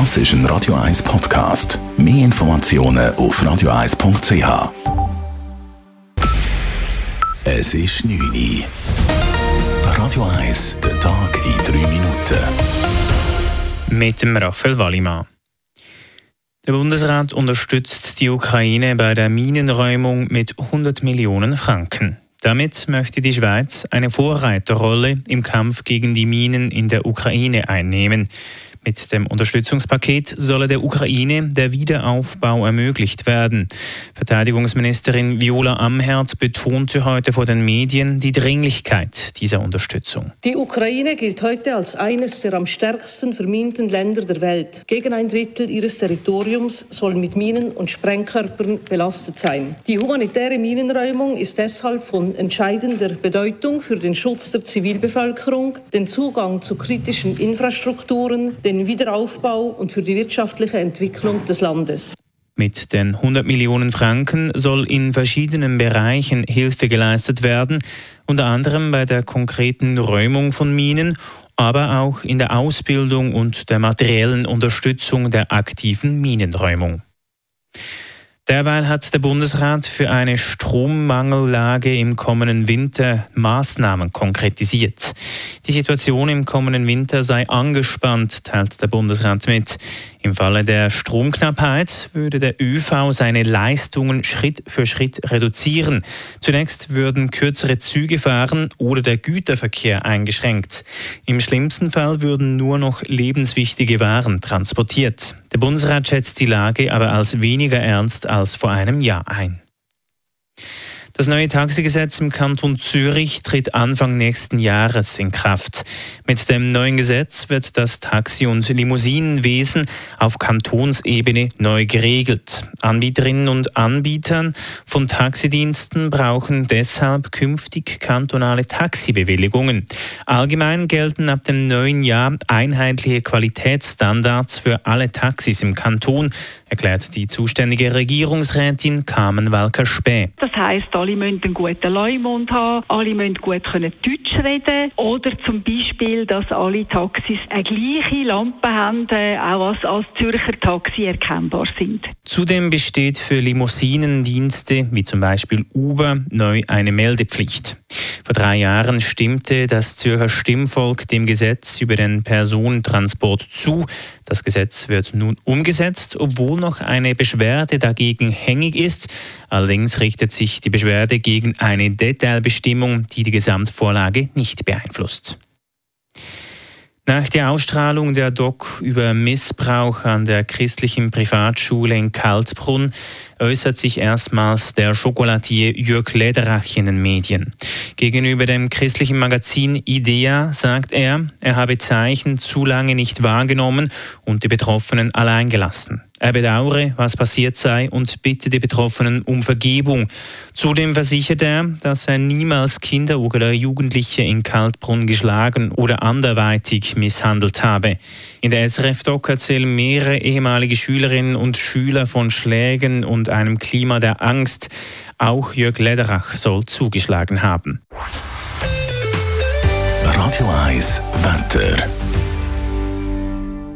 Das ist ein Radio 1 Podcast. Mehr Informationen auf radio1.ch. Es ist 9 Uhr. Radio 1, der Tag in 3 Minuten. Mit dem Raphael Wallimann. Der Bundesrat unterstützt die Ukraine bei der Minenräumung mit 100 Millionen Franken. Damit möchte die Schweiz eine Vorreiterrolle im Kampf gegen die Minen in der Ukraine einnehmen. Mit dem Unterstützungspaket solle der Ukraine der Wiederaufbau ermöglicht werden. Verteidigungsministerin Viola Amherd betonte heute vor den Medien die Dringlichkeit dieser Unterstützung. Die Ukraine gilt heute als eines der am stärksten verminten Länder der Welt. Gegen ein Drittel ihres Territoriums soll mit Minen und Sprengkörpern belastet sein. Die humanitäre Minenräumung ist deshalb von entscheidender Bedeutung für den Schutz der Zivilbevölkerung, den Zugang zu kritischen Infrastrukturen, den den Wiederaufbau und für die wirtschaftliche Entwicklung des Landes. Mit den 100 Millionen Franken soll in verschiedenen Bereichen Hilfe geleistet werden, unter anderem bei der konkreten Räumung von Minen, aber auch in der Ausbildung und der materiellen Unterstützung der aktiven Minenräumung. Derweil hat der Bundesrat für eine Strommangellage im kommenden Winter Maßnahmen konkretisiert. Die Situation im kommenden Winter sei angespannt, teilt der Bundesrat mit. Im Falle der Stromknappheit würde der ÖV seine Leistungen Schritt für Schritt reduzieren. Zunächst würden kürzere Züge fahren oder der Güterverkehr eingeschränkt. Im schlimmsten Fall würden nur noch lebenswichtige Waren transportiert. Der Bundesrat schätzt die Lage aber als weniger ernst als vor einem Jahr ein. Das neue Taxigesetz im Kanton Zürich tritt Anfang nächsten Jahres in Kraft. Mit dem neuen Gesetz wird das Taxi- und Limousinenwesen auf Kantonsebene neu geregelt. Anbieterinnen und Anbietern von Taxidiensten brauchen deshalb künftig kantonale Taxibewilligungen. Allgemein gelten ab dem neuen Jahr einheitliche Qualitätsstandards für alle Taxis im Kanton, erklärt die zuständige Regierungsrätin Carmen Walker-Späh. Das heisst, alle müssen einen guten Leumund haben, alle müssen gut können Deutsch reden oder zum Beispiel, dass alle Taxis eine gleiche Lampe haben, äh, auch als, als Zürcher Taxi erkennbar sind. Zudem besteht für Limousinendienste wie zum Beispiel Uber neu eine Meldepflicht. Vor drei Jahren stimmte das Zürcher Stimmvolk dem Gesetz über den Personentransport zu. Das Gesetz wird nun umgesetzt, obwohl noch eine Beschwerde dagegen hängig ist. Allerdings richtet sich die Beschwerde gegen eine Detailbestimmung, die die Gesamtvorlage nicht beeinflusst. Nach der Ausstrahlung der Doc über Missbrauch an der christlichen Privatschule in Kaltbrunn äußert sich erstmals der Schokolatier Jörg Lederach in den Medien. Gegenüber dem christlichen Magazin IDEA sagt er, er habe Zeichen zu lange nicht wahrgenommen und die Betroffenen allein gelassen. Er bedauere, was passiert sei und bitte die Betroffenen um Vergebung. Zudem versichert er, dass er niemals Kinder oder Jugendliche in Kaltbrunn geschlagen oder anderweitig misshandelt habe. In der SRF-Doc erzählen mehrere ehemalige Schülerinnen und Schüler von Schlägen und einem Klima der Angst. Auch Jörg Lederach soll zugeschlagen haben. Radio 1 Wetter.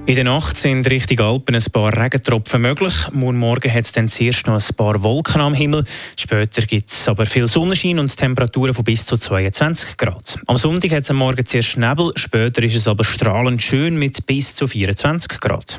In der Nacht sind Richtung Alpen ein paar Regentropfen möglich. Morgen hat es dann zuerst noch ein paar Wolken am Himmel. Später gibt es aber viel Sonnenschein und Temperaturen von bis zu 22 Grad. Am Sonntag hat es am Morgen zuerst Nebel, später ist es aber strahlend schön mit bis zu 24 Grad.